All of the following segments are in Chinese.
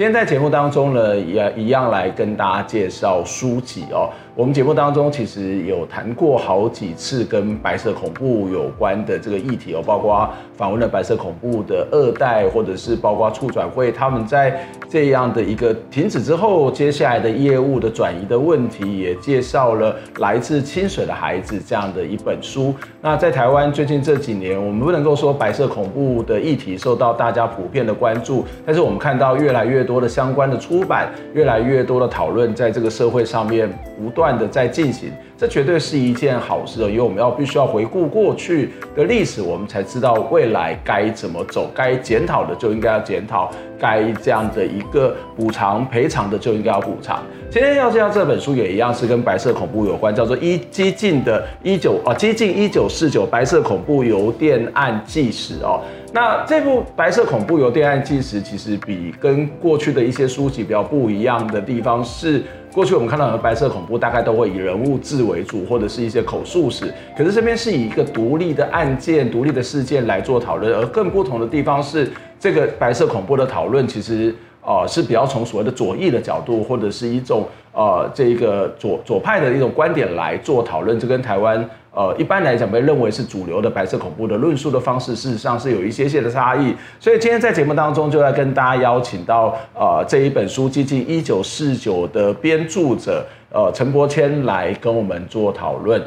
今天在节目当中呢，也一样来跟大家介绍书籍哦。我们节目当中其实有谈过好几次跟白色恐怖有关的这个议题哦，包括访问了白色恐怖的二代，或者是包括促转会他们在这样的一个停止之后，接下来的业务的转移的问题，也介绍了来自清水的孩子这样的一本书。那在台湾最近这几年，我们不能够说白色恐怖的议题受到大家普遍的关注，但是我们看到越来越多的相关的出版，越来越多的讨论，在这个社会上面不断。的在进行，这绝对是一件好事哦，因为我们要必须要回顾过去的历史，我们才知道未来该怎么走，该检讨的就应该要检讨，该这样的一个补偿赔偿的就应该要补偿。今天要介绍这本书也一样是跟白色恐怖有关，叫做《一激进的一九啊激进一九四九白色恐怖邮电案纪实》哦。那这部《白色恐怖邮电案纪实》其实比跟过去的一些书籍比较不一样的地方是。过去我们看到的白色恐怖，大概都会以人物志为主，或者是一些口述史。可是这边是以一个独立的案件、独立的事件来做讨论。而更不同的地方是，这个白色恐怖的讨论，其实呃是比较从所谓的左翼的角度，或者是一种呃这一个左左派的一种观点来做讨论。这跟台湾。呃，一般来讲被认为是主流的白色恐怖的论述的方式，事实上是有一些些的差异。所以今天在节目当中，就要跟大家邀请到呃这一本书《接近一九四九》的编著者呃陈伯谦来跟我们做讨论。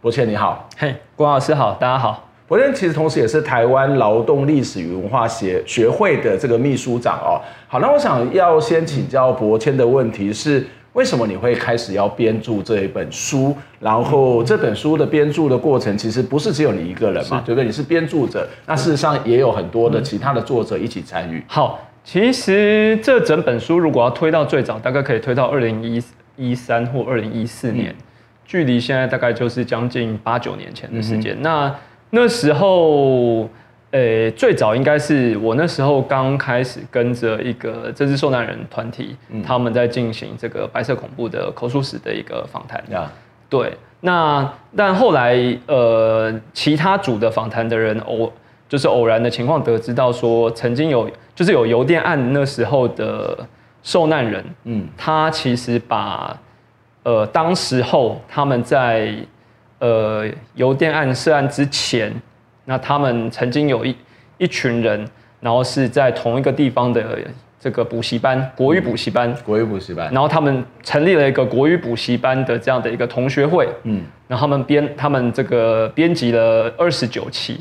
伯谦你好，嘿，郭老师好，大家好。伯谦其实同时也是台湾劳动历史与文化协学会的这个秘书长哦。好，那我想要先请教伯谦的问题是。为什么你会开始要编著这一本书？然后这本书的编著的过程，其实不是只有你一个人嘛，对不对？你是编著者，那事实上也有很多的其他的作者一起参与。好，其实这整本书如果要推到最早，大概可以推到二零一一三或二零一四年，距离现在大概就是将近八九年前的时间。那那时候。呃、欸，最早应该是我那时候刚开始跟着一个政治受难人团体，嗯、他们在进行这个白色恐怖的口述史的一个访谈。对，那但后来呃，其他组的访谈的人偶就是偶然的情况得知到说，曾经有就是有邮电案那时候的受难人，嗯，他其实把呃当时候他们在呃邮电案涉案之前。那他们曾经有一一群人，然后是在同一个地方的这个补习班，国语补习班，国语补习班，然后他们成立了一个国语补习班的这样的一个同学会，嗯，然后他们编他们这个编辑了二十九期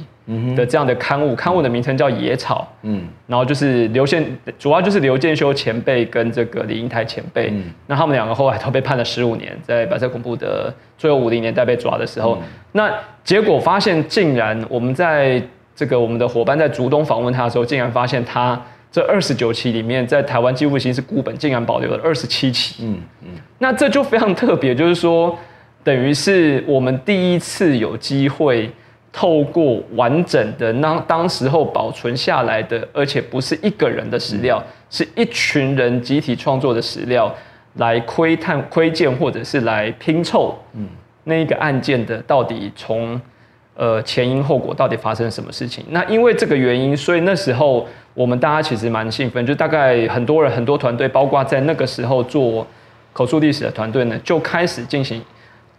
的这样的刊物，刊物的名称叫《野草》，嗯，然后就是刘建，主要就是刘建修前辈跟这个李英台前辈，嗯，那他们两个后来都被判了十五年，在白色恐怖的最后五零年代被抓的时候，那。结果发现，竟然我们在这个我们的伙伴在竹东访问他的时候，竟然发现他这二十九期里面，在台湾纪录新孤本竟然保留了二十七期。嗯嗯，那这就非常特别，就是说，等于是我们第一次有机会透过完整的那当时候保存下来的，而且不是一个人的史料，是一群人集体创作的史料，来窥探、窥见，或者是来拼凑。嗯。那一个案件的到底从呃前因后果到底发生什么事情？那因为这个原因，所以那时候我们大家其实蛮兴奋，就大概很多人很多团队，包括在那个时候做口述历史的团队呢，就开始进行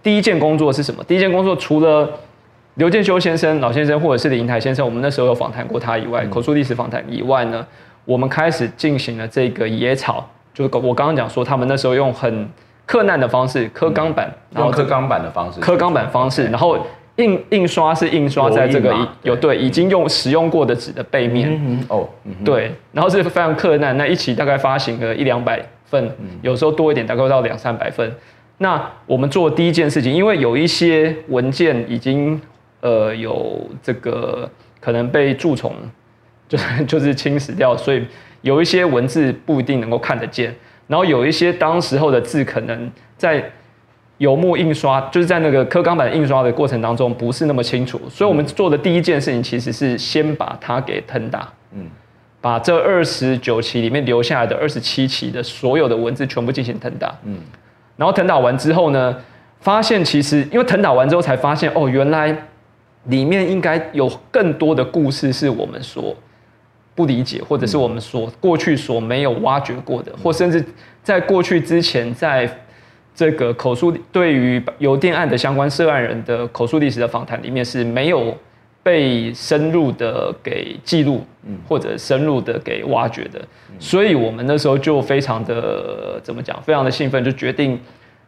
第一件工作是什么？第一件工作除了刘建修先生老先生或者是李英台先生，我们那时候有访谈过他以外，口述历史访谈以外呢，我们开始进行了这个野草，就是我刚刚讲说他们那时候用很。克难的方式，刻钢板，然后刻钢板的方式，刻钢板方式，然后印印刷是印刷在这个有对已经用使用过的纸的背面。哦，对，然后是非常克难，那一期大概发行了一两百份，有时候多一点，大概到两三百份。那我们做第一件事情，因为有一些文件已经呃有这个可能被蛀虫就是就是侵蚀掉，所以有一些文字不一定能够看得见，然后有一些当时候的字可能在油墨印刷，就是在那个刻钢板印刷的过程当中不是那么清楚，所以我们做的第一件事情其实是先把它给腾打，嗯，把这二十九期里面留下来的二十七期的所有的文字全部进行腾打，嗯。然后腾打完之后呢，发现其实因为腾打完之后才发现哦，原来里面应该有更多的故事是我们所不理解，或者是我们所过去所没有挖掘过的，或甚至在过去之前，在这个口述对于邮电案的相关涉案人的口述历史的访谈里面是没有被深入的给记录，或者深入的给挖掘的，所以我们那时候就非常的怎么讲，非常的兴奋，就决定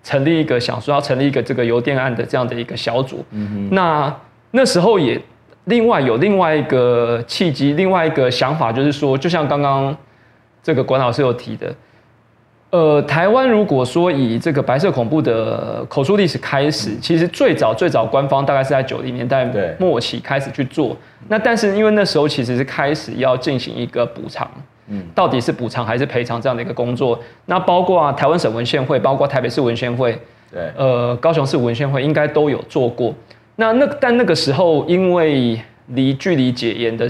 成立一个，想说要成立一个这个邮电案的这样的一个小组。那那时候也另外有另外一个契机，另外一个想法就是说，就像刚刚这个管老师有提的。呃，台湾如果说以这个白色恐怖的口述历史开始，其实最早最早官方大概是在九零年代末期开始去做。那但是因为那时候其实是开始要进行一个补偿，嗯，到底是补偿还是赔偿这样的一个工作。那包括啊，台湾省文献会，包括台北市文献会，对，呃，高雄市文献会应该都有做过。那那但那个时候因为离距离解严的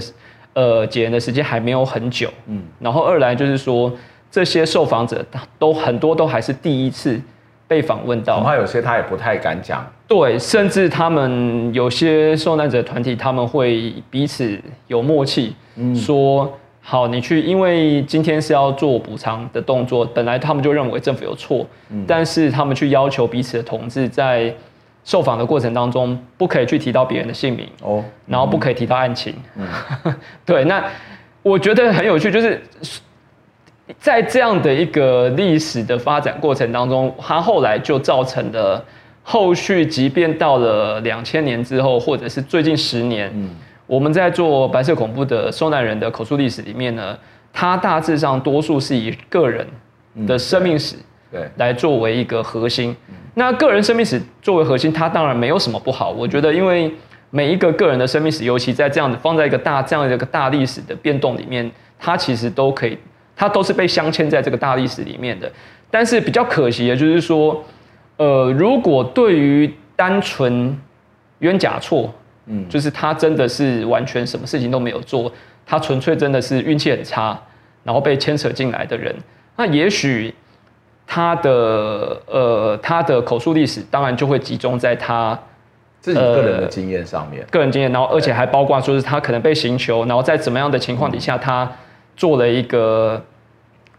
呃解严的时间还没有很久，嗯，然后二来就是说。这些受访者都很多都还是第一次被访问到，恐怕有些他也不太敢讲。对，甚至他们有些受难者团体，他们会彼此有默契，嗯、说好你去，因为今天是要做补偿的动作，本来他们就认为政府有错，嗯、但是他们去要求彼此的同志在受访的过程当中，不可以去提到别人的姓名哦，然后不可以提到案情。嗯、对，那我觉得很有趣，就是。在这样的一个历史的发展过程当中，它后来就造成了后续，即便到了两千年之后，或者是最近十年，嗯，我们在做白色恐怖的受难人的口述历史里面呢，它大致上多数是以个人的生命史对来作为一个核心。那个人生命史作为核心，它当然没有什么不好。我觉得，因为每一个个人的生命史，尤其在这样的放在一个大这样的一个大历史的变动里面，它其实都可以。它都是被镶嵌在这个大历史里面的，但是比较可惜的就是说，呃，如果对于单纯冤假错，嗯，就是他真的是完全什么事情都没有做，他纯粹真的是运气很差，然后被牵扯进来的人，那也许他的呃他的口述历史当然就会集中在他自己个人的经验上面，个人经验，然后而且还包括说是他可能被刑求，然后在怎么样的情况底下他。做了一个，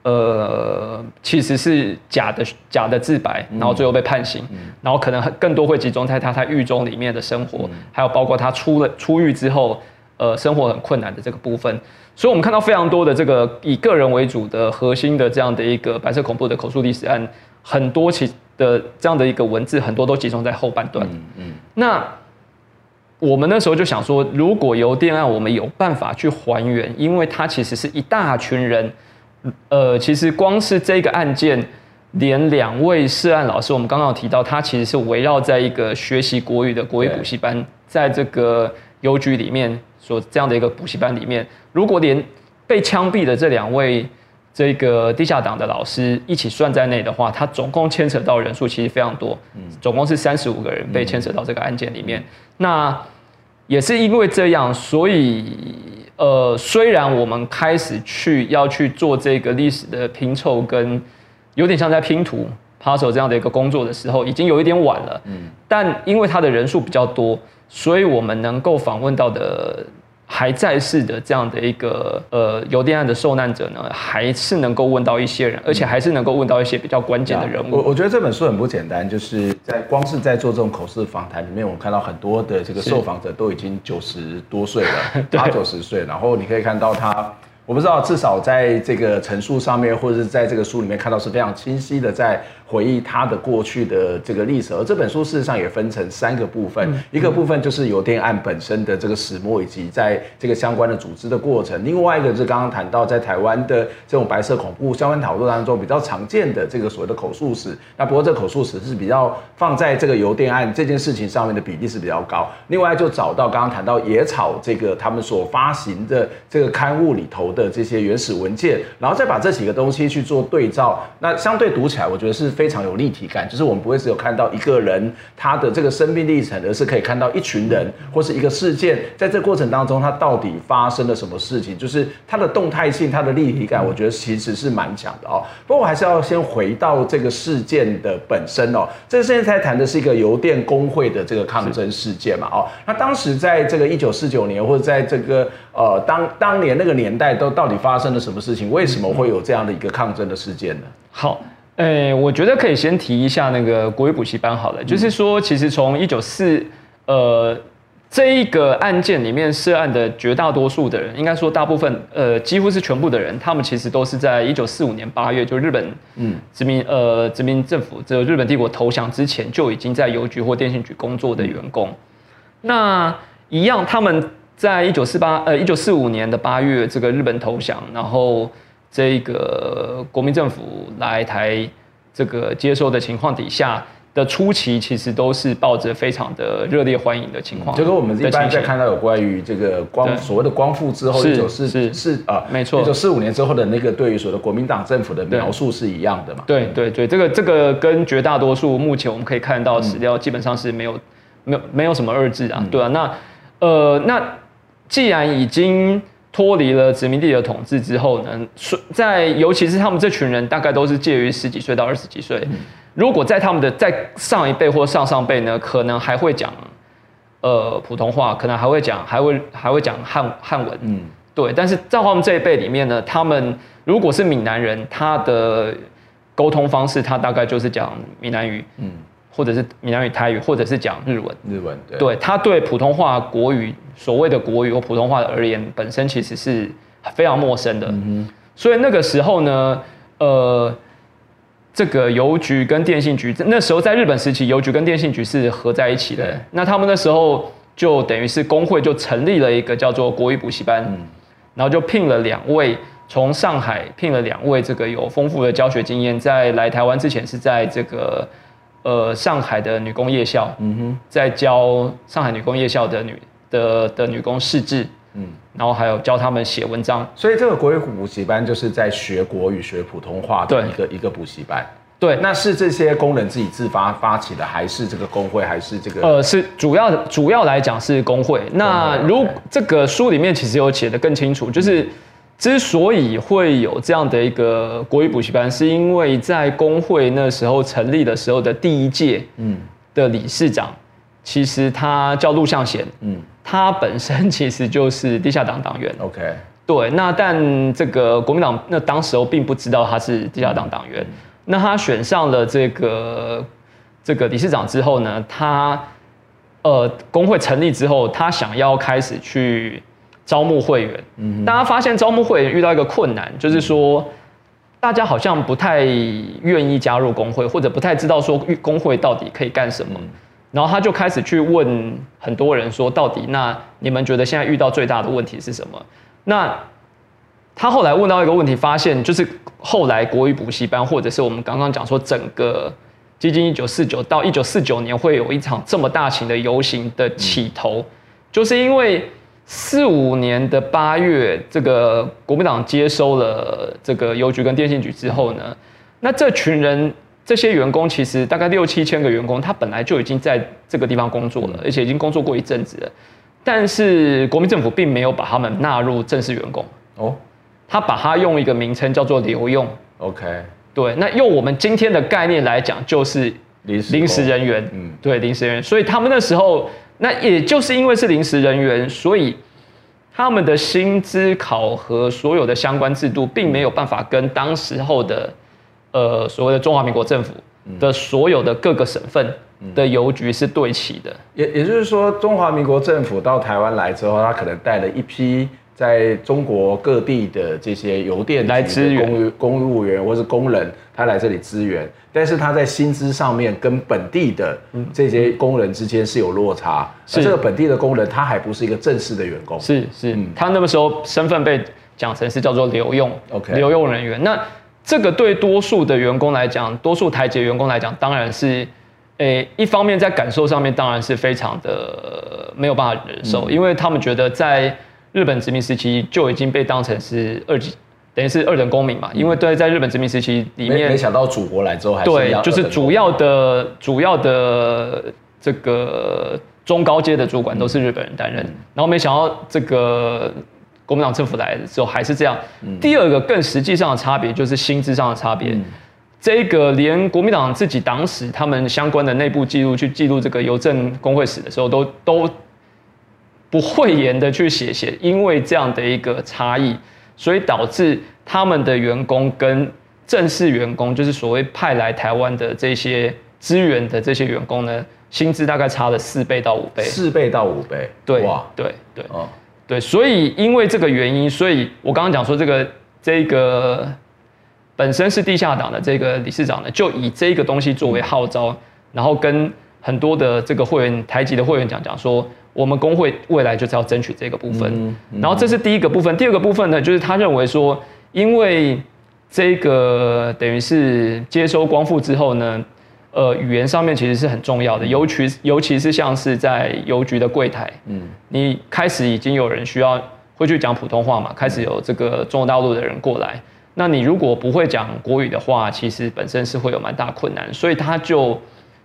呃，其实是假的假的自白，然后最后被判刑，嗯、然后可能更多会集中在他在狱中里面的生活，嗯、还有包括他出了出狱之后，呃，生活很困难的这个部分。所以，我们看到非常多的这个以个人为主的核心的这样的一个白色恐怖的口述历史案，很多其的这样的一个文字，很多都集中在后半段。嗯，嗯那。我们那时候就想说，如果邮电案我们有办法去还原，因为它其实是一大群人，呃，其实光是这个案件，连两位涉案老师，我们刚刚有提到，他其实是围绕在一个学习国语的国语补习班，在这个邮局里面所这样的一个补习班里面，如果连被枪毙的这两位这个地下党的老师一起算在内的话，他总共牵扯到人数其实非常多，总共是三十五个人被牵扯到这个案件里面。那也是因为这样，所以呃，虽然我们开始去要去做这个历史的拼凑，跟有点像在拼图 puzzle 这样的一个工作的时候，已经有一点晚了。嗯，但因为他的人数比较多，所以我们能够访问到的。还在世的这样的一个呃油电案的受难者呢，还是能够问到一些人，而且还是能够问到一些比较关键的人物。我我觉得这本书很不简单，就是在光是在做这种口述访谈里面，我们看到很多的这个受访者都已经九十多岁了，八九十岁，然后你可以看到他，我不知道至少在这个陈述上面，或者是在这个书里面看到是非常清晰的在回忆他的过去的这个历史。而这本书事实上也分成三个部分，嗯、一个部分就是邮电案本身的这个始末以及在这个相关的组织的过程，另外一个是刚刚谈到在台湾的这种白色恐怖相关讨论当中比较常见的这个所谓的口述史。那不过这口述史是比较放在这个邮电案这件事情上面的比例是比较高。另外就找到刚刚谈到野草这个他们所发行的这个刊物里头的这些原始文件，然后再把这几个东西去做对照，那相对读起来我觉得是非常有立体感，就是我们不会只有看到一个人他的这个生命历程，而是可以看到一群人或是一个事件，在这过程当中它到底发生了什么事情，就是它的动态性、它的立体感，我觉得其实是蛮强的哦。不过我还是要先回到这个事件的本身哦，这个事件在谈的是一个邮电工会的这个抗争事件嘛哦，那当时在这个一九四九年或者在这个呃当当年那个年代都到底发生了什么事情？为什么会有这样的一个抗争的事件呢？好，诶、欸，我觉得可以先提一下那个国语补习班好了，就是说其实从一九四呃。这一个案件里面涉案的绝大多数的人，应该说大部分，呃，几乎是全部的人，他们其实都是在一九四五年八月，就日本嗯殖民呃殖民政府，这日本帝国投降之前就已经在邮局或电信局工作的员工。那一样，他们在一九四八呃一九四五年的八月，这个日本投降，然后这个国民政府来台这个接收的情况底下。的初期其实都是抱着非常的热烈欢迎的情况，就跟我们一般在看到有关于这个光所谓的光复之后一九四四啊，没错，一九四五年之后的那个对于所谓的国民党政府的描述是一样的嘛？对对对，这个这个跟绝大多数目前我们可以看到史料基本上是没有没有没有什么二致啊，对啊，那呃那既然已经脱离了殖民地的统治之后呢，在尤其是他们这群人大概都是介于十几岁到二十几岁。如果在他们的在上一辈或上上辈呢，可能还会讲，呃，普通话，可能还会讲，还会还会讲汉汉文，嗯，对。但是在他们这一辈里面呢，他们如果是闽南人，他的沟通方式，他大概就是讲闽南语，嗯，或者是闽南语台语，或者是讲日文，日文，对。对，他对普通话国语所谓的国语或普通话而言，本身其实是非常陌生的。嗯。所以那个时候呢，呃。这个邮局跟电信局，那时候在日本时期，邮局跟电信局是合在一起的。那他们那时候就等于是工会就成立了一个叫做国语补习班，然后就聘了两位从上海聘了两位这个有丰富的教学经验，在来台湾之前是在这个呃上海的女工夜校，嗯哼，在教上海女工夜校的女的的女工识字。嗯，然后还有教他们写文章，所以这个国语补习班就是在学国语、学普通话的一个一个补习班。对，那是这些工人自己自发发起的，还是这个工会，还是这个？呃，是主要主要来讲是工会。那如这个书里面其实有写的更清楚，就是之所以会有这样的一个国语补习班，是因为在工会那时候成立的时候的第一届，嗯，的理事长，其实他叫陆向贤，嗯。他本身其实就是地下党党员。OK，对，那但这个国民党那当时候并不知道他是地下党党员。嗯、那他选上了这个这个理事长之后呢，他呃工会成立之后，他想要开始去招募会员。嗯，大家发现招募会员遇到一个困难，就是说大家好像不太愿意加入工会，或者不太知道说工会到底可以干什么。嗯然后他就开始去问很多人说，到底那你们觉得现在遇到最大的问题是什么？那他后来问到一个问题，发现就是后来国语补习班，或者是我们刚刚讲说整个基金一九四九到一九四九年会有一场这么大型的游行的起头，就是因为四五年的八月，这个国民党接收了这个邮局跟电信局之后呢，那这群人。这些员工其实大概六七千个员工，他本来就已经在这个地方工作了，而且已经工作过一阵子了。但是国民政府并没有把他们纳入正式员工哦，他把他用一个名称叫做留用。OK，对，那用我们今天的概念来讲，就是临时人员。嗯，对，临时人员。所以他们那时候，那也就是因为是临时人员，所以他们的薪资考核所有的相关制度，并没有办法跟当时候的。呃，所谓的中华民国政府的所有的各个省份的邮局是对齐的，也也就是说，中华民国政府到台湾来之后，他可能带了一批在中国各地的这些邮电来支援公公务员或是工人，他来这里支援，但是他在薪资上面跟本地的这些工人之间是有落差。是这个本地的工人，他还不是一个正式的员工。是是，嗯、他那个时候身份被讲成是叫做留用，OK，留用人员。那这个对多数的员工来讲，多数台籍员工来讲，当然是。诶，一方面在感受上面当然是非常的没有办法忍受，嗯、因为他们觉得在日本殖民时期就已经被当成是二级，等于是二等公民嘛。嗯、因为对，在日本殖民时期里面，没，没想到祖国来之后还是对，就是主要的主要的这个中高阶的主管都是日本人担任，嗯、然后没想到这个国民党政府来的时候还是这样。嗯、第二个更实际上的差别就是薪资上的差别。嗯这个连国民党自己党史，他们相关的内部记录去记录这个邮政工会史的时候，都都不讳言的去写写，因为这样的一个差异，所以导致他们的员工跟正式员工，就是所谓派来台湾的这些资源的这些员工呢，薪资大概差了四倍到五倍。四倍到五倍，对，哇，对对哦，对，所以因为这个原因，所以我刚刚讲说这个这个。本身是地下党的这个理事长呢，就以这个东西作为号召，然后跟很多的这个会员台籍的会员讲讲说，我们工会未来就是要争取这个部分。然后这是第一个部分，第二个部分呢，就是他认为说，因为这个等于是接收光复之后呢，呃，语言上面其实是很重要的，尤其尤其是像是在邮局的柜台，嗯，你开始已经有人需要会去讲普通话嘛，开始有这个中国大陆的人过来。那你如果不会讲国语的话，其实本身是会有蛮大困难，所以他就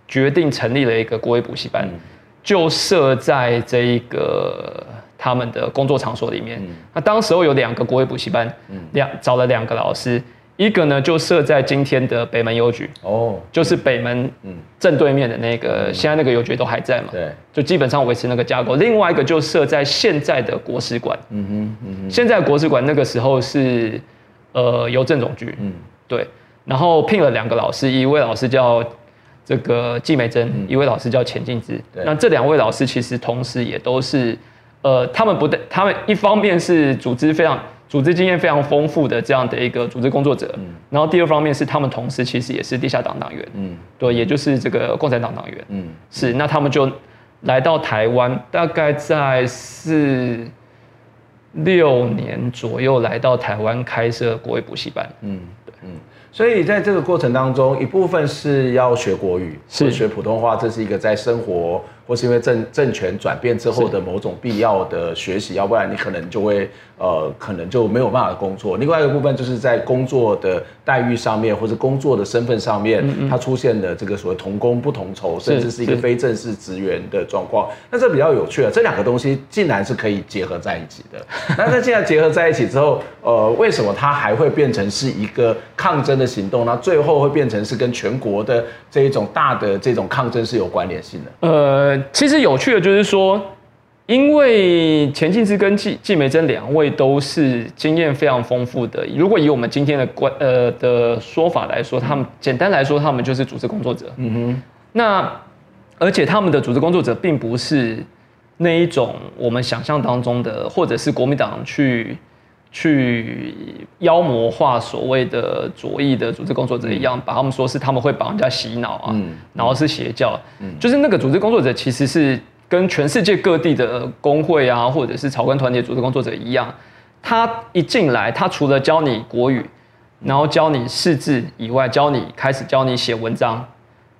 决定成立了一个国语补习班，嗯、就设在这一个他们的工作场所里面。嗯、那当时候有两个国语补习班，两、嗯、找了两个老师，一个呢就设在今天的北门邮局，哦，就是北门正对面的那个，嗯、现在那个邮局都还在嘛，对，就基本上维持那个架构。另外一个就设在现在的国史馆，嗯哼，嗯哼，现在国史馆那个时候是。呃，邮政总局，嗯，对，然后聘了两个老师，一位老师叫这个季美珍，嗯、一位老师叫钱敬之。那这两位老师其实同时也都是，呃，他们不对，他们一方面是组织非常组织经验非常丰富的这样的一个组织工作者，嗯，然后第二方面是他们同时其实也是地下党党员，嗯，对，也就是这个共产党党员，嗯，是，那他们就来到台湾，大概在是。六年左右来到台湾开设国语补习班，嗯，所以在这个过程当中，一部分是要学国语，是学普通话，这是一个在生活。或是因为政政权转变之后的某种必要的学习，要不然你可能就会呃，可能就没有办法工作。另外一个部分就是在工作的待遇上面，或者工作的身份上面，它出现的这个所谓同工不同酬，甚至是一个非正式职员的状况。那这比较有趣啊，这两个东西竟然是可以结合在一起的。那它既然结合在一起之后，呃，为什么它还会变成是一个抗争的行动？那最后会变成是跟全国的这一种大的这种抗争是有关联性的？呃。其实有趣的就是说，因为钱进之跟季季梅珍两位都是经验非常丰富的。如果以我们今天的观呃的说法来说，他们简单来说，他们就是组织工作者。嗯哼。那而且他们的组织工作者并不是那一种我们想象当中的，或者是国民党去。去妖魔化所谓的左翼的组织工作者一样，把他们说是他们会把人家洗脑啊，然后是邪教，就是那个组织工作者其实是跟全世界各地的工会啊，或者是草根团体组织工作者一样，他一进来，他除了教你国语，然后教你识字以外，教你开始教你写文章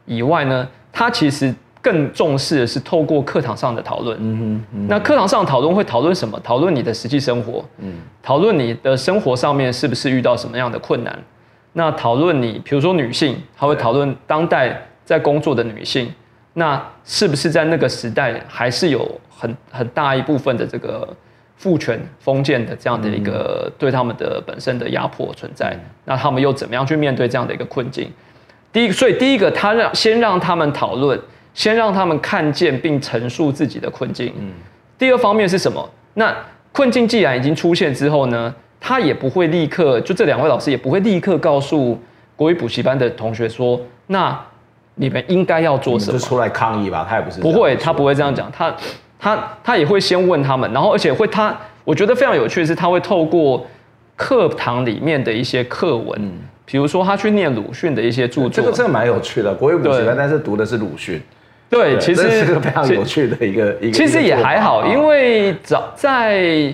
以外呢，他其实。更重视的是透过课堂上的讨论。嗯那课堂上的讨论会讨论什么？讨论你的实际生活。嗯，讨论你的生活上面是不是遇到什么样的困难？那讨论你，比如说女性，她会讨论当代在工作的女性，那是不是在那个时代还是有很很大一部分的这个父权封建的这样的一个对他们的本身的压迫存在？嗯，那他们又怎么样去面对这样的一个困境？第一，所以第一个，他让先让他们讨论。先让他们看见并陈述自己的困境。嗯，第二方面是什么？那困境既然已经出现之后呢，他也不会立刻，就这两位老师也不会立刻告诉国语补习班的同学说，那你们应该要做什么？就出来抗议吧，他也不是。不会，他不会这样讲。他他他也会先问他们，然后而且会他我觉得非常有趣的是，他会透过课堂里面的一些课文，嗯，比如说他去念鲁迅的一些著作，这个这个蛮有趣的。国语补习班，但是读的是鲁迅。对，其实这是个非常有趣的一个一个。其实也还好，因为早在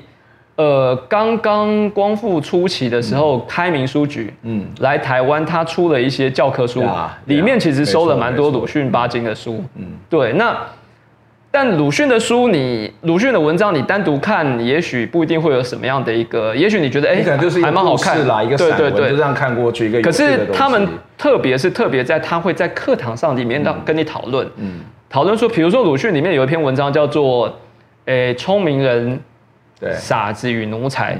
呃刚刚光复初期的时候，开明书局嗯来台湾，他出了一些教科书，里面其实收了蛮多鲁迅巴金的书。嗯，对。那但鲁迅的书，你鲁迅的文章，你单独看，也许不一定会有什么样的一个，也许你觉得哎，还蛮好看。啦，一个散文就这样看过去一个。可是他们特别是特别在他会在课堂上里面跟你讨论，嗯，讨论说，比如说鲁迅里面有一篇文章叫做《诶聪明人、对。傻子与奴才》，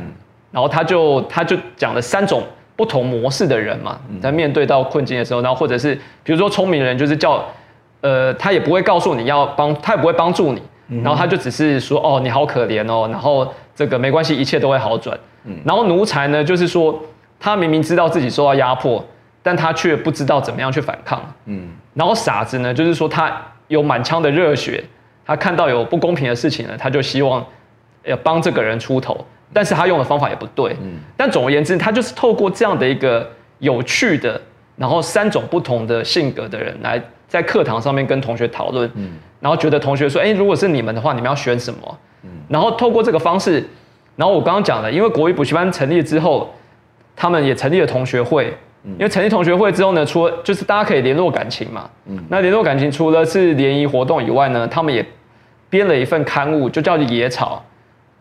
然后他就他就讲了三种不同模式的人嘛，在面对到困境的时候，然后或者是比如说聪明人就是叫。呃，他也不会告诉你要帮，他也不会帮助你，然后他就只是说，哦，你好可怜哦，然后这个没关系，一切都会好转。然后奴才呢，就是说他明明知道自己受到压迫，但他却不知道怎么样去反抗。嗯，然后傻子呢，就是说他有满腔的热血，他看到有不公平的事情呢，他就希望要帮这个人出头，但是他用的方法也不对。嗯，但总而言之，他就是透过这样的一个有趣的，然后三种不同的性格的人来。在课堂上面跟同学讨论，嗯然后觉得同学说，哎，如果是你们的话，你们要选什么？然后透过这个方式，然后我刚刚讲了，因为国语补习班成立之后，他们也成立了同学会，因为成立同学会之后呢，除了就是大家可以联络感情嘛，嗯那联络感情除了是联谊活动以外呢，他们也编了一份刊物，就叫《野草》。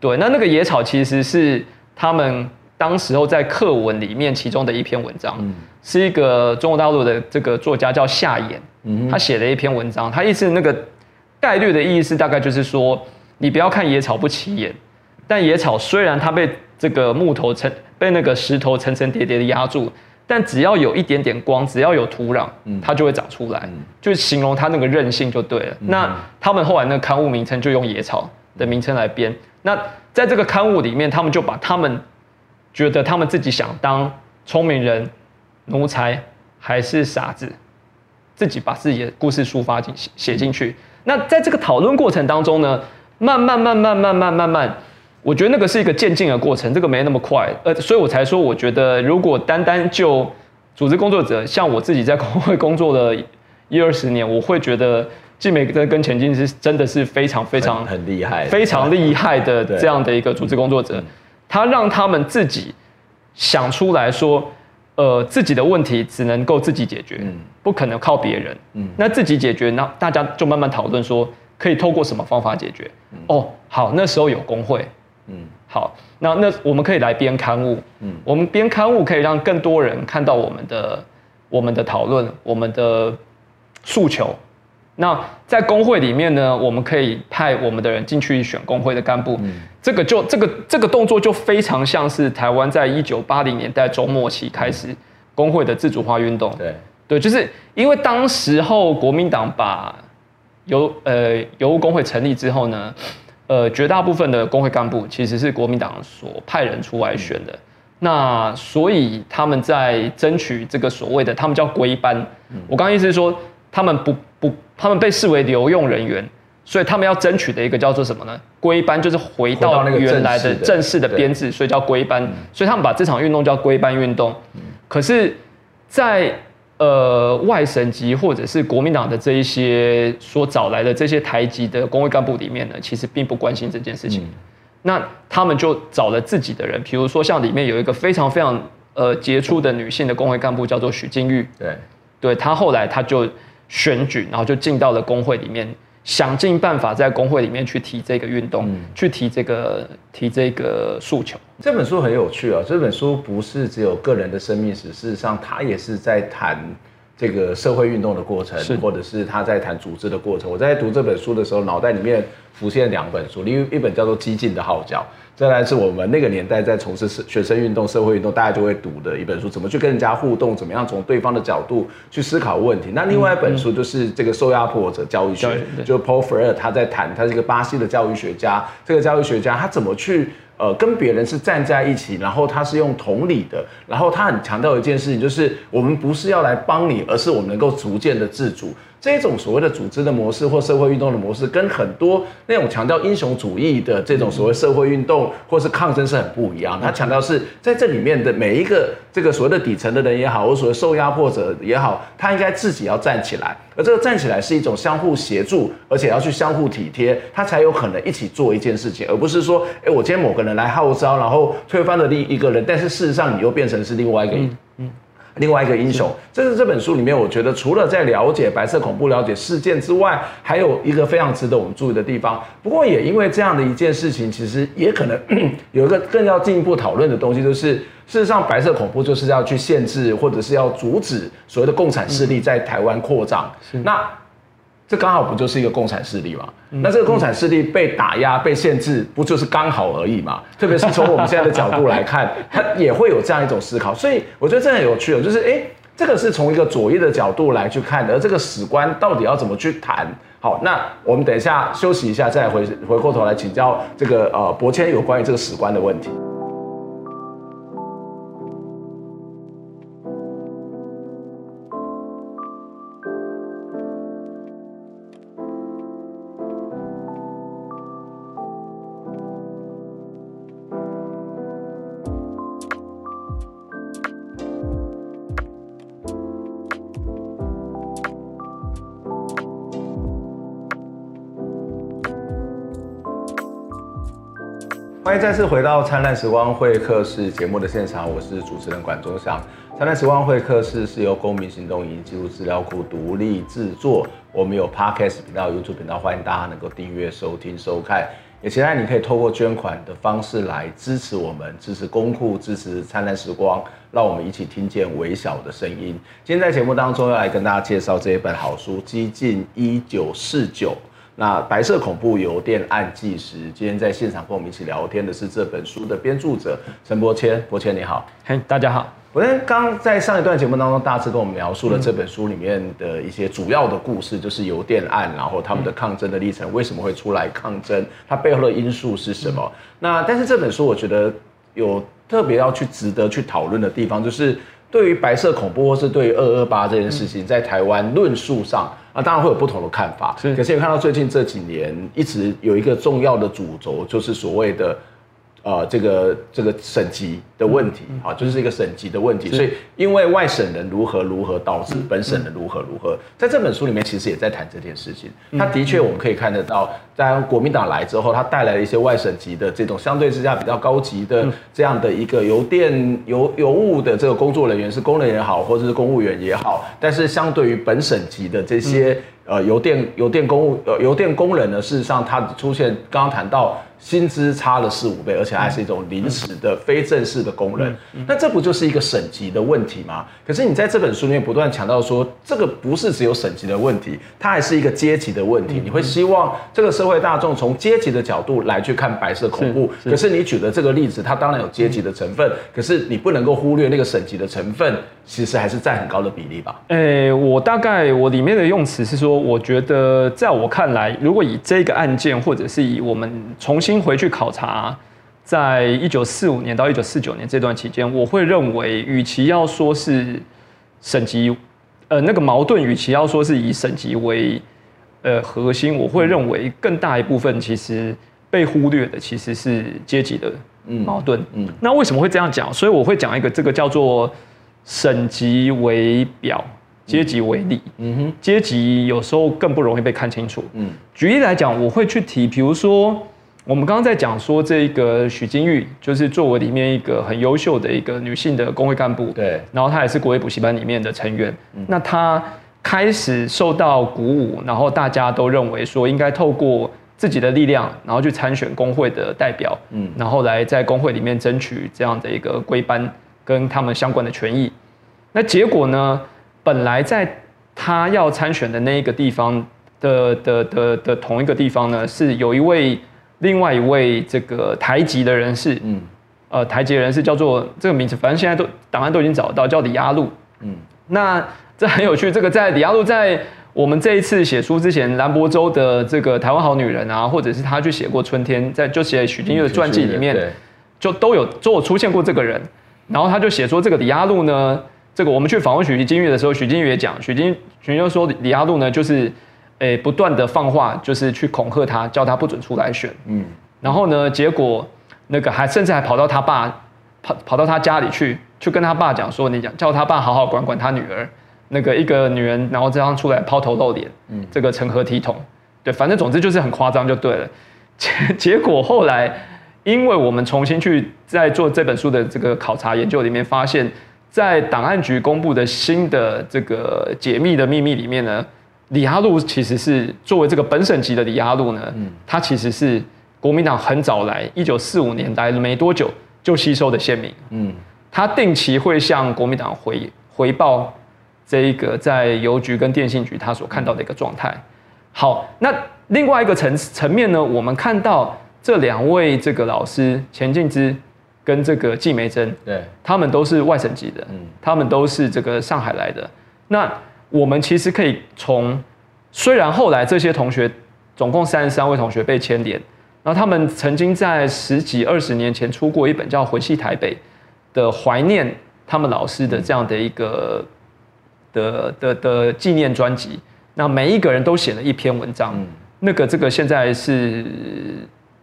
对，那那个《野草》其实是他们当时候在课文里面其中的一篇文章，嗯是一个中国大陆的这个作家叫夏衍。他写了一篇文章，他意思那个概率的意思大概就是说，你不要看野草不起眼，但野草虽然它被这个木头层被那个石头层层叠叠的压住，但只要有一点点光，只要有土壤，它就会长出来，就形容它那个韧性就对了。那他们后来那个刊物名称就用野草的名称来编。那在这个刊物里面，他们就把他们觉得他们自己想当聪明人、奴才还是傻子。自己把自己的故事抒发进写进去。那在这个讨论过程当中呢，慢慢慢慢慢慢慢慢，我觉得那个是一个渐进的过程，这个没那么快。呃，所以我才说，我觉得如果单单就组织工作者，像我自己在工会工作了一二十年，我会觉得季美跟跟前进是真的是非常非常很厉害、非常厉害的这样的一个组织工作者，他让他们自己想出来说。呃，自己的问题只能够自己解决，嗯、不可能靠别人。嗯，那自己解决，那大家就慢慢讨论说，可以透过什么方法解决？嗯、哦，好，那时候有工会。嗯，好，那那我们可以来编刊物。嗯，我们编刊物可以让更多人看到我们的我们的讨论，我们的诉求。那在工会里面呢，我们可以派我们的人进去选工会的干部，嗯、这个就这个这个动作就非常像是台湾在一九八零年代中末期开始工会的自主化运动。对。对，就是因为当时候国民党把邮呃邮务工会成立之后呢，呃绝大部分的工会干部其实是国民党所派人出来选的，嗯、那所以他们在争取这个所谓的他们叫归班，嗯、我刚刚意思是说他们不。不，他们被视为留用人员，所以他们要争取的一个叫做什么呢？归班，就是回到原来的正式的编制，所以叫归班。所以他们把这场运动叫归班运动。可是在，在呃外省籍或者是国民党的这一些所找来的这些台籍的工会干部里面呢，其实并不关心这件事情。那他们就找了自己的人，比如说像里面有一个非常非常呃杰出的女性的工会干部，叫做许金玉。对，对他后来她就。选举，然后就进到了工会里面，想尽办法在工会里面去提这个运动，嗯、去提这个提这个诉求。这本书很有趣啊，这本书不是只有个人的生命史，事实上他也是在谈这个社会运动的过程，或者是他在谈组织的过程。我在读这本书的时候，脑袋里面浮现两本书，一一本叫做《激进的号角》。再来是我们那个年代在从事学生运动、社会运动，大家就会读的一本书，怎么去跟人家互动，怎么样从对方的角度去思考问题。那另外一本书就是这个受压迫者教育学，就 Paul Freire 他在谈，他是一个巴西的教育学家。这个教育学家他怎么去呃跟别人是站在一起，然后他是用同理的，然后他很强调一件事情，就是我们不是要来帮你，而是我们能够逐渐的自主。这种所谓的组织的模式或社会运动的模式，跟很多那种强调英雄主义的这种所谓社会运动或是抗争是很不一样。他强调是在这里面的每一个这个所谓的底层的人也好，或所谓受压迫者也好，他应该自己要站起来，而这个站起来是一种相互协助，而且要去相互体贴，他才有可能一起做一件事情，而不是说，哎，我今天某个人来号召，然后推翻了另一个人，但是事实上你又变成是另外一个人。嗯嗯另外一个英雄，这是这本书里面，我觉得除了在了解白色恐怖、了解事件之外，还有一个非常值得我们注意的地方。不过也因为这样的一件事情，其实也可能 有一个更要进一步讨论的东西，就是事实上白色恐怖就是要去限制或者是要阻止所谓的共产势力在台湾扩张。那这刚好不就是一个共产势力嘛？那这个共产势力被打压、被限制，不就是刚好而已嘛？特别是从我们现在的角度来看，它也会有这样一种思考。所以我觉得这很有趣哦，就是哎，这个是从一个左翼的角度来去看的，而这个史观到底要怎么去谈？好，那我们等一下休息一下，再回回过头来请教这个呃伯谦有关于这个史观的问题。再次回到《灿烂时光会客室》节目的现场，我是主持人管中祥。《灿烂时光会客室》是由公民行动影音记录资料库独立制作，我们有 Podcast 频道、YouTube 频道，欢迎大家能够订阅、收听、收看。也期待你可以透过捐款的方式来支持我们，支持公库，支持《灿烂时光》，让我们一起听见微小的声音。今天在节目当中要来跟大家介绍这一本好书《激进一九四九》。那白色恐怖邮电案纪实，今天在现场跟我们一起聊天的是这本书的编著者陈柏谦，柏谦你好，嘿，大家好。柏谦刚在上一段节目当中大致跟我们描述了这本书里面的一些主要的故事，就是邮电案，然后他们的抗争的历程，为什么会出来抗争，它背后的因素是什么？那但是这本书我觉得有特别要去值得去讨论的地方，就是。对于白色恐怖，或是对于二二八这件事情，在台湾论述上啊，当然会有不同的看法。是，可是也看到最近这几年，一直有一个重要的主轴，就是所谓的。呃，这个这个省级的问题啊，就是一个省级的问题。所以，因为外省人如何如何导致本省人如何如何，在这本书里面其实也在谈这件事情。他的确，我们可以看得到，在国民党来之后，他带来了一些外省籍的这种相对之下比较高级的这样的一个邮电邮邮务的这个工作人员，是工人也好，或者是公务员也好，但是相对于本省级的这些呃邮电邮电公务呃邮电工人呢，事实上他出现刚刚谈到。薪资差了四五倍，而且还是一种临时的、非正式的工人，那这不就是一个省级的问题吗？可是你在这本书里面不断强调说，这个不是只有省级的问题，它还是一个阶级的问题。你会希望这个社会大众从阶级的角度来去看白色恐怖，可是你举的这个例子，它当然有阶级的成分，可是你不能够忽略那个省级的成分，其实还是占很高的比例吧？诶，我大概我里面的用词是说，我觉得在我看来，如果以这个案件，或者是以我们重新回去考察，在一九四五年到一九四九年这段期间，我会认为，与其要说是省级，呃，那个矛盾，与其要说是以省级为呃核心，我会认为更大一部分其实被忽略的其实是阶级的矛盾。嗯，嗯，那为什么会这样讲？所以我会讲一个这个叫做省级为表，阶级为例。嗯哼，阶级有时候更不容易被看清楚。嗯，举例来讲，我会去提，比如说。我们刚刚在讲说，这个许金玉就是作为里面一个很优秀的一个女性的工会干部，对，然后她也是国卫补习班里面的成员。那她开始受到鼓舞，然后大家都认为说应该透过自己的力量，然后去参选工会的代表，嗯，然后来在工会里面争取这样的一个归班跟他们相关的权益。那结果呢，本来在他要参选的那一个地方的的的的同一个地方呢，是有一位。另外一位这个台籍的人士，嗯，呃，台籍人士叫做这个名字，反正现在都档案都已经找到，叫李亚路，嗯，那这很有趣，这个在李亚路在我们这一次写书之前，兰博州的这个台湾好女人啊，或者是他去写过春天，在就写许金玉的传记里面，就都有都有出现过这个人，然后他就写说这个李亚路呢，这个我们去访问许金玉的时候，许金玉也讲，许金许金玉说李阿路呢就是，诶不断的放话，就是去恐吓他，叫他不准出来选。嗯，然后呢，结果那个还甚至还跑到他爸跑跑到他家里去，去跟他爸讲说，你讲叫他爸好好管管他女儿，那个一个女人，然后这样出来抛头露脸，嗯，这个成何体统？对，反正总之就是很夸张就对了。结结果后来，因为我们重新去在做这本书的这个考察研究里面发现。在档案局公布的新的这个解密的秘密里面呢，李哈路其实是作为这个本省籍的李哈路呢，嗯，他其实是国民党很早来，一九四五年来了没多久就吸收的县民，嗯，他定期会向国民党回回报这一个在邮局跟电信局他所看到的一个状态。好，那另外一个层层面呢，我们看到这两位这个老师钱进之。跟这个季梅珍，对，他们都是外省籍的，嗯，他们都是这个上海来的。那我们其实可以从，虽然后来这些同学总共三十三位同学被牵连，然后他们曾经在十几二十年前出过一本叫《回系台北》的怀念他们老师的这样的一个的的的纪念专辑。那每一个人都写了一篇文章，嗯，那个这个现在是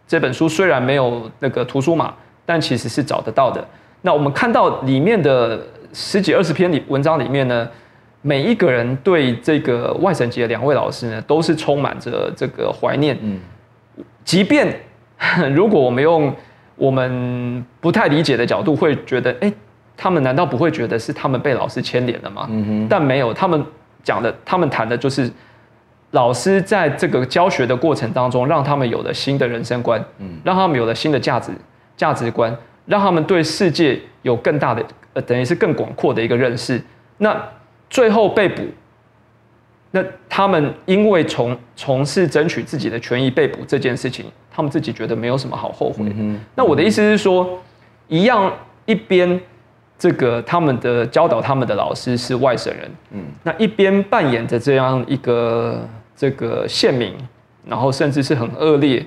这本书虽然没有那个图书码。但其实是找得到的。那我们看到里面的十几二十篇里文章里面呢，每一个人对这个外省籍的两位老师呢，都是充满着这个怀念。嗯，即便 如果我们用我们不太理解的角度，会觉得，哎，他们难道不会觉得是他们被老师牵连了吗？嗯哼。但没有，他们讲的，他们谈的就是老师在这个教学的过程当中，让他们有了新的人生观，嗯，让他们有了新的价值。价值观让他们对世界有更大的呃，等于是更广阔的一个认识。那最后被捕，那他们因为从从事争取自己的权益被捕这件事情，他们自己觉得没有什么好后悔的。嗯、那我的意思是说，一样一边这个他们的教导他们的老师是外省人，嗯，那一边扮演着这样一个这个县民，然后甚至是很恶劣。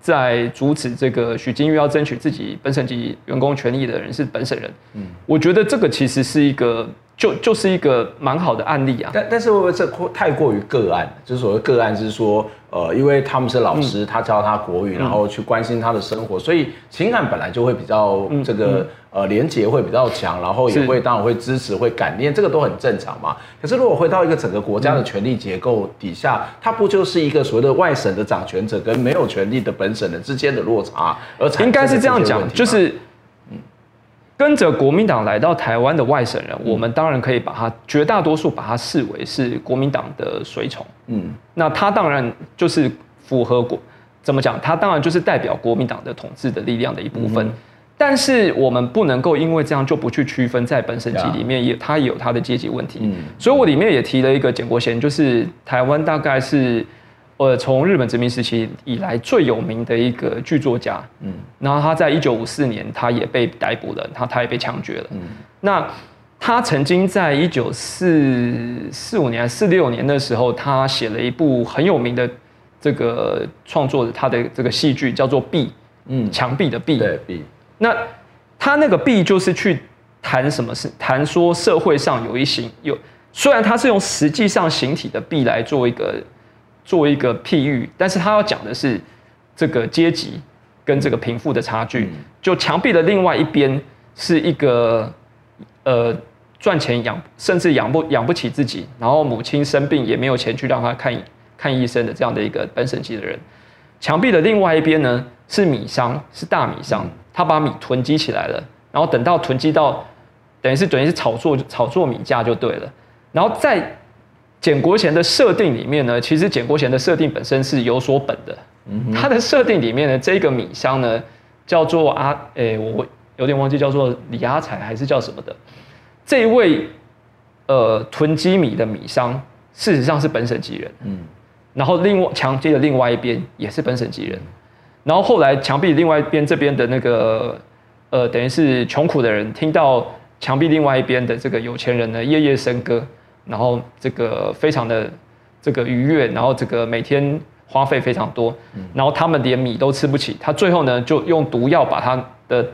在阻止这个许金玉要争取自己本省籍员工权益的人是本省人，嗯，我觉得这个其实是一个就就是一个蛮好的案例啊。但但是会不会这太过于个案？就是所谓个案，就是说，呃，因为他们是老师，他教他国语，然后去关心他的生活，所以情感本来就会比较这个。呃，连结会比较强，然后也会当然会支持、会感念，这个都很正常嘛。可是如果回到一个整个国家的权力结构底下，它不就是一个所谓的外省的掌权者跟没有权力的本省人之间的落差？而应该是这样讲，就是，跟着国民党来到台湾的外省人，我们当然可以把他绝大多数把他视为是国民党的随从。嗯，那他当然就是符合国，怎么讲？他当然就是代表国民党的统治的力量的一部分。但是我们不能够因为这样就不去区分，在本省籍里面也他也有他的阶级问题。嗯，所以我里面也提了一个简国贤，就是台湾大概是呃从日本殖民时期以来最有名的一个剧作家。嗯，然后他在一九五四年他也被逮捕了，他他也被枪决了。嗯，那他曾经在一九四四五年四六年的时候，他写了一部很有名的这个创作的他的这个戏剧叫做《壁》，嗯，墙壁的壁，对壁。那他那个壁就是去谈什么事？谈说社会上有一形有，虽然他是用实际上形体的壁来做一个做一个譬喻，但是他要讲的是这个阶级跟这个贫富的差距。就墙壁的另外一边是一个呃赚钱养甚至养不养不起自己，然后母亲生病也没有钱去让他看看医生的这样的一个本省籍的人。墙壁的另外一边呢是米商，是大米商。他把米囤积起来了，然后等到囤积到，等于是等于是炒作炒作米价就对了。然后在简国贤的设定里面呢，其实简国贤的设定本身是有所本的。他的设定里面呢，这个米商呢叫做阿，诶、欸，我有点忘记叫做李阿财还是叫什么的。这一位呃囤积米的米商，事实上是本省籍人。嗯，然后另外墙壁的另外一边也是本省籍人。然后后来墙壁另外一边这边的那个，呃，等于是穷苦的人，听到墙壁另外一边的这个有钱人呢，夜夜笙歌，然后这个非常的这个愉悦，然后这个每天花费非常多，然后他们连米都吃不起，他最后呢就用毒药把他的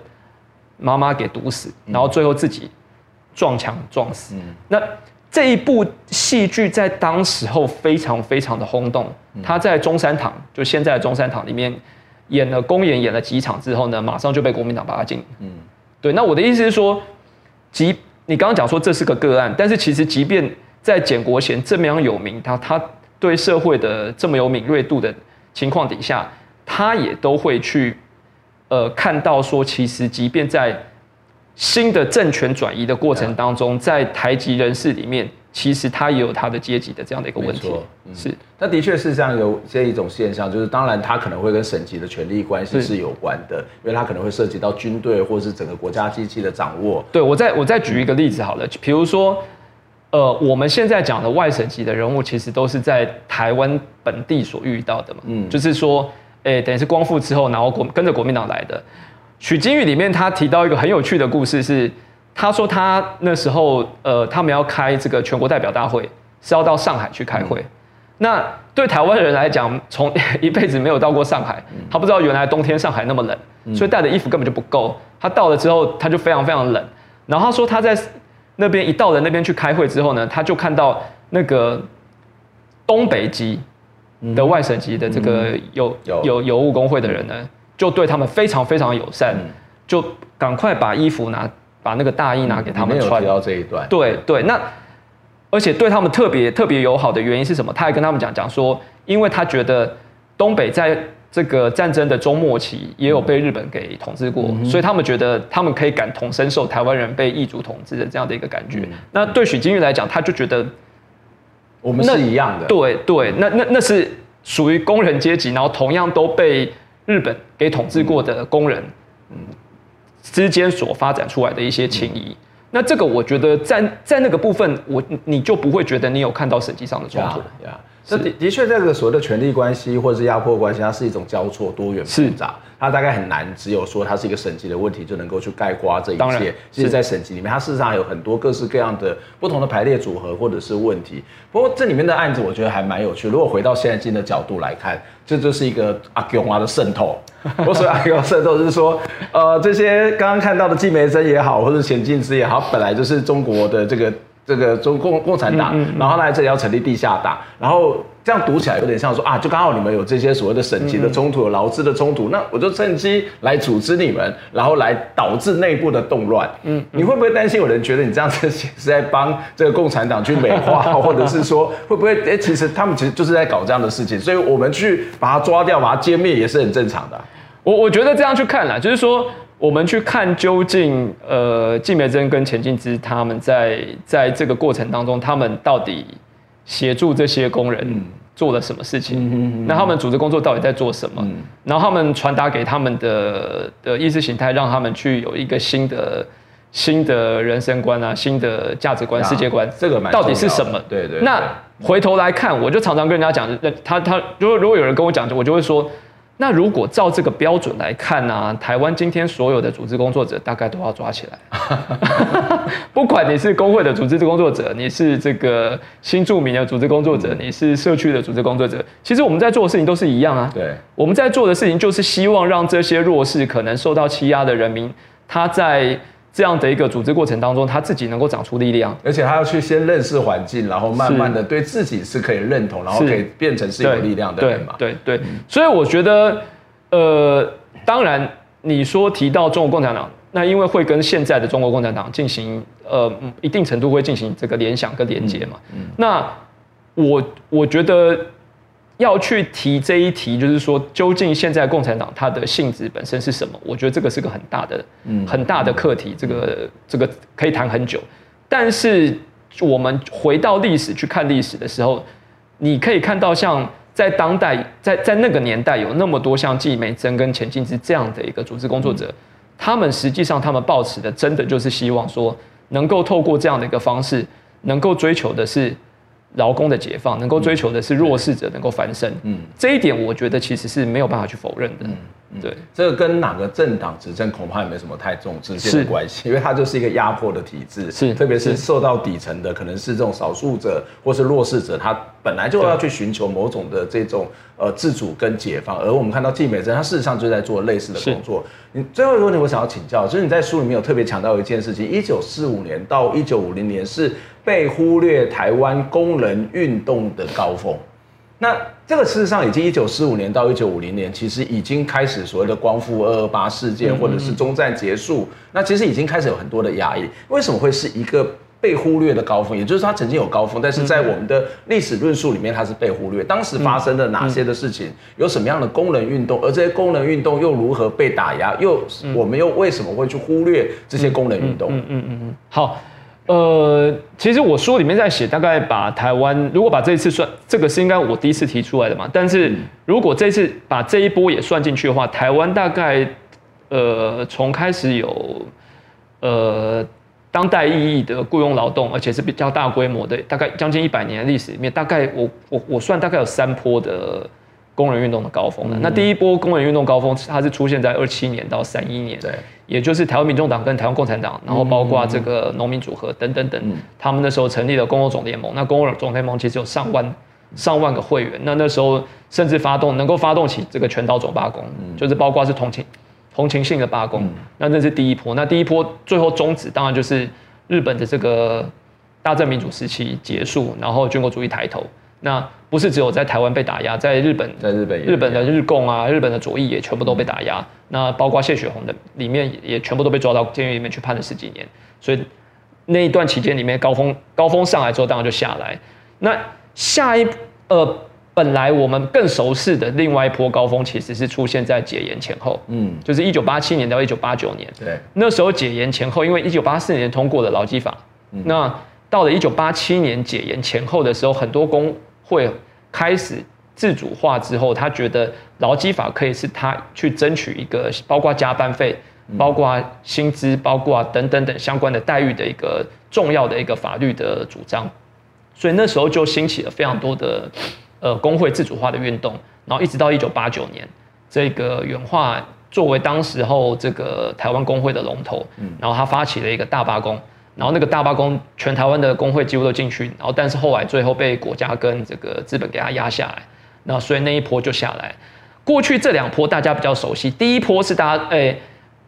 妈妈给毒死，然后最后自己撞墙撞死。嗯、那这一部戏剧在当时候非常非常的轰动。他在中山堂，就现在的中山堂里面演了公演，演了几场之后呢，马上就被国民党把他禁。嗯，对。那我的意思是说，即你刚刚讲说这是个个案，但是其实即便在简国贤这么样有名，他他对社会的这么有敏锐度的情况底下，他也都会去呃看到说，其实即便在新的政权转移的过程当中，在台籍人士里面。其实他也有他的阶级的这样的一个问题，嗯、是，那的确是这样，有这一种现象，就是当然他可能会跟省级的权力关系是有关的，因为他可能会涉及到军队或是整个国家机器的掌握。对，我再我再举一个例子好了，比如说，呃，我们现在讲的外省籍的人物，其实都是在台湾本地所遇到的嘛，嗯，就是说，哎，等于是光复之后，然后国跟着国民党来的。许金玉里面他提到一个很有趣的故事是。他说他那时候，呃，他们要开这个全国代表大会，是要到上海去开会。嗯、那对台湾人来讲，从一辈子没有到过上海，嗯、他不知道原来冬天上海那么冷，嗯、所以带的衣服根本就不够。他到了之后，他就非常非常冷。然后他说他在那边一到了那边去开会之后呢，他就看到那个东北籍的外省籍的这个有有有务工会的人呢，就对他们非常非常友善，嗯、就赶快把衣服拿。把那个大衣拿给他们穿。没有提到这一段。对对，那而且对他们特别特别友好的原因是什么？他还跟他们讲讲说，因为他觉得东北在这个战争的中末期也有被日本给统治过，嗯、所以他们觉得他们可以感同身受台湾人被异族统治的这样的一个感觉。嗯、那对许金玉来讲，他就觉得我们是一样的。对对，那那那是属于工人阶级，然后同样都被日本给统治过的工人。嗯。之间所发展出来的一些情谊，那这个我觉得在在那个部分，我你就不会觉得你有看到审计上的冲突。这的的确，这个所谓的权力关系或者是压迫关系，它是一种交错、多元、复杂。它大概很难，只有说它是一个省级的问题就能够去概括这一切。其实，在省级里面，它事实上有很多各式各样的不同的排列组合或者是问题。不过，这里面的案子我觉得还蛮有趣。如果回到现在今的角度来看，这就是一个阿 Q 啊的渗透。我说阿 Q 渗透是说，呃，这些刚刚看到的季梅珍也好，或者钱进之也好，本来就是中国的这个。这个中共共产党，然后来这里要成立地下党，然后这样读起来有点像说啊，就刚好你们有这些所谓的省级的冲突、有劳资的冲突，那我就趁机来组织你们，然后来导致内部的动乱。嗯，你会不会担心有人觉得你这样子是在帮这个共产党去美化，或者是说会不会哎，其实他们其实就是在搞这样的事情，所以我们去把它抓掉、把它歼灭也是很正常的。我我觉得这样去看啦，就是说。我们去看究竟，呃，季美珍跟钱敬之他们在在这个过程当中，他们到底协助这些工人做了什么事情？嗯、那他们组织工作到底在做什么？嗯、然后他们传达给他们的的意识形态，让他们去有一个新的新的人生观啊，新的价值观、世界观，这个到底是什么？对对，对。那回头来看，我就常常跟人家讲，他他如果如果有人跟我讲，我就会说。那如果照这个标准来看呢、啊？台湾今天所有的组织工作者大概都要抓起来，不管你是工会的组织工作者，你是这个新住民的组织工作者，你是社区的组织工作者，其实我们在做的事情都是一样啊。对，我们在做的事情就是希望让这些弱势、可能受到欺压的人民，他在。这样的一个组织过程当中，他自己能够长出力量，而且他要去先认识环境，然后慢慢的对自己是可以认同，然后可以变成是有力量的人嘛。对对，所以我觉得，呃，当然你说提到中国共产党，那因为会跟现在的中国共产党进行呃一定程度会进行这个联想跟连接嘛。嗯，那我我觉得。要去提这一题，就是说，究竟现在共产党它的性质本身是什么？我觉得这个是个很大的、嗯、很大的课题，这个这个可以谈很久。但是我们回到历史去看历史的时候，你可以看到，像在当代，在在那个年代，有那么多像季美珍跟钱进之这样的一个组织工作者，他们实际上他们抱持的，真的就是希望说，能够透过这样的一个方式，能够追求的是。劳工的解放，能够追求的是弱势者能够翻身。嗯，这一点我觉得其实是没有办法去否认的。嗯，对，这个跟哪个政党执政恐怕也没什么太重直接的关系，因为它就是一个压迫的体制，是，特别是受到底层的，可能是这种少数者或是弱势者，他本来就要去寻求某种的这种呃自主跟解放，而我们看到季美珍，她事实上就在做类似的工作。你最后一个问题，我想要请教，就是你在书里面有特别强调一件事情：一九四五年到一九五零年是被忽略台湾工人运动的高峰。那这个事实上，已经一九四五年到一九五零年，其实已经开始所谓的光复二二八事件，或者是中战结束。那其实已经开始有很多的压抑。为什么会是一个被忽略的高峰？也就是它曾经有高峰，但是在我们的历史论述里面，它是被忽略。当时发生了哪些的事情？有什么样的工人运动？而这些工人运动又如何被打压？又我们又为什么会去忽略这些工人运动？嗯嗯嗯嗯。好。呃，其实我书里面在写，大概把台湾，如果把这一次算，这个是应该我第一次提出来的嘛。但是如果这次把这一波也算进去的话，台湾大概，呃，从开始有，呃，当代意义的雇佣劳动，而且是比较大规模的，大概将近一百年的历史里面，大概我我我算大概有三波的。工人运动的高峰的，那第一波工人运动高峰，它是出现在二七年到三一年，对，也就是台湾民众党跟台湾共产党，然后包括这个农民组合等等等，他们那时候成立了工农总联盟。那工人总联盟其实有上万上万个会员，那那时候甚至发动能够发动起这个全岛总罢工，就是包括是同情同情性的罢工。那那是第一波，那第一波最后终止，当然就是日本的这个大正民主时期结束，然后军国主义抬头。那不是只有在台湾被打压，在日本，在日本，日本的日共啊，日本的左翼也全部都被打压。那包括谢雪红的里面也全部都被抓到监狱里面去判了十几年。所以那一段期间里面高峰高峰上来之后，当然就下来。那下一呃，本来我们更熟悉的另外一波高峰，其实是出现在解严前后，嗯，就是一九八七年到一九八九年。对，那时候解严前后，因为一九八四年通过了劳基法，那到了一九八七年解严前后的时候，很多工会开始自主化之后，他觉得劳基法可以是他去争取一个包括加班费、包括薪资、包括等等等相关的待遇的一个重要的一个法律的主张，所以那时候就兴起了非常多的呃工会自主化的运动，然后一直到一九八九年，这个原化作为当时候这个台湾工会的龙头，然后他发起了一个大罢工。然后那个大罢工，全台湾的工会几乎都进去，然后但是后来最后被国家跟这个资本给它压下来，那所以那一波就下来。过去这两波大家比较熟悉，第一波是大家诶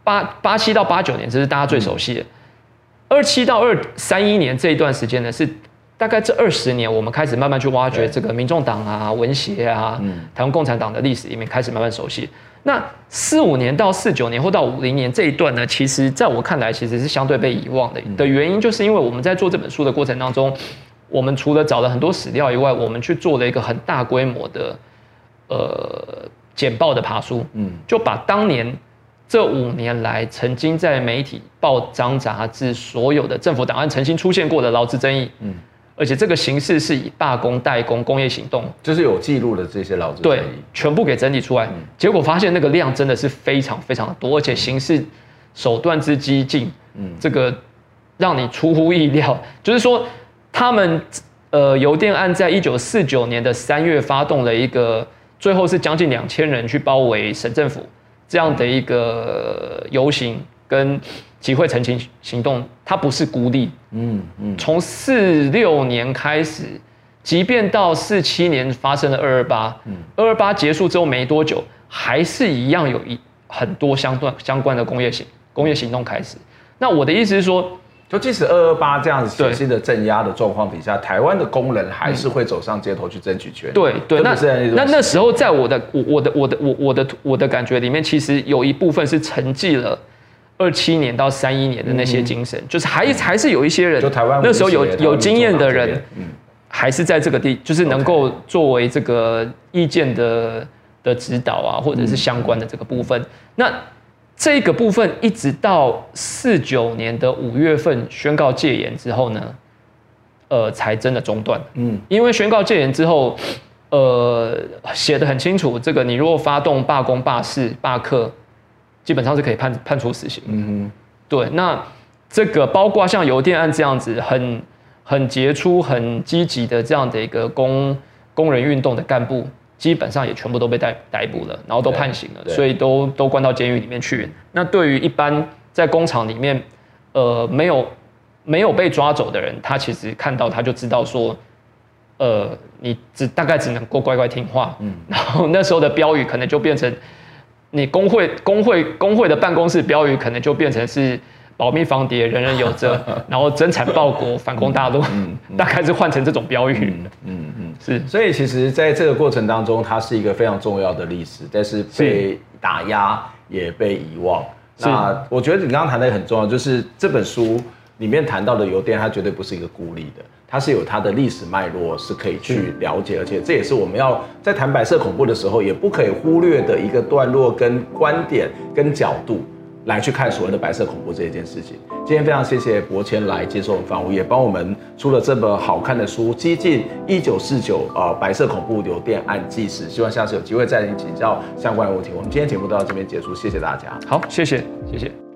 八八七到八九年，这是大家最熟悉的。二七到二三一年这一段时间呢，是大概这二十年，我们开始慢慢去挖掘这个民众党啊、文协啊、台湾共产党的历史里面，开始慢慢熟悉。那四五年到四九年或到五零年这一段呢，其实在我看来，其实是相对被遗忘的。的原因就是因为我们在做这本书的过程当中，我们除了找了很多史料以外，我们去做了一个很大规模的呃简报的爬书，嗯，就把当年这五年来曾经在媒体、报章、杂志所有的政府档案曾经出现过的劳资争议，嗯。而且这个形式是以罢工、代工、工业行动，就是有记录的这些劳资对，全部给整理出来。结果发现那个量真的是非常非常的多，而且形式手段之激进，嗯，这个让你出乎意料。就是说，他们呃邮电案在一九四九年的三月发动了一个，最后是将近两千人去包围省政府这样的一个游行跟。集会陈情行动，它不是孤立。嗯嗯，从四六年开始，即便到四七年发生了二二八，嗯，二二八结束之后没多久，还是一样有一很多相关相关的工业行工业行动开始。那我的意思是说，就即使二二八这样子血腥的镇压的状况底下，台湾的工人还是会走上街头去争取权利。对对，那那那时候在我的我我的我的我我的我的感觉里面，其实有一部分是沉寂了。二七年到三一年的那些精神，嗯、就是还还是有一些人，就台湾那时候有有经验的人，嗯，还是在这个地，就是能够作为这个意见的的指导啊，或者是相关的这个部分。嗯、那这个部分一直到四九年的五月份宣告戒严之后呢，呃，才真的中断。嗯，因为宣告戒严之后，呃，写的很清楚，这个你如果发动罢工、罢市、罢课。基本上是可以判判处死刑。嗯哼，对，那这个包括像邮电案这样子很，很很杰出、很积极的这样的一个工工人运动的干部，基本上也全部都被逮逮捕了，然后都判刑了，所以都都关到监狱里面去。那对于一般在工厂里面，呃，没有没有被抓走的人，他其实看到他就知道说，呃，你只大概只能够乖乖听话。嗯，然后那时候的标语可能就变成，你工会工会工会的办公室标语可能就变成是。保密防谍，人人有责。然后增产报国，反攻大陆，嗯 嗯、大概是换成这种标语。嗯嗯，嗯是。所以其实在这个过程当中，它是一个非常重要的历史，但是被打压也被遗忘。是那我觉得你刚刚谈的也很重要，就是这本书里面谈到的邮电，它绝对不是一个孤立的，它是有它的历史脉络是可以去了解，而且这也是我们要在谈白色恐怖的时候，也不可以忽略的一个段落、跟观点、跟角度。来去看所谓的白色恐怖这一件事情。今天非常谢谢柏谦来接受我们访问，也帮我们出了这么好看的书《激进一九四九》呃，白色恐怖邮电案纪实。希望下次有机会再请教相关的问题。我们今天节目都到这边结束，谢谢大家。好，谢谢，谢谢。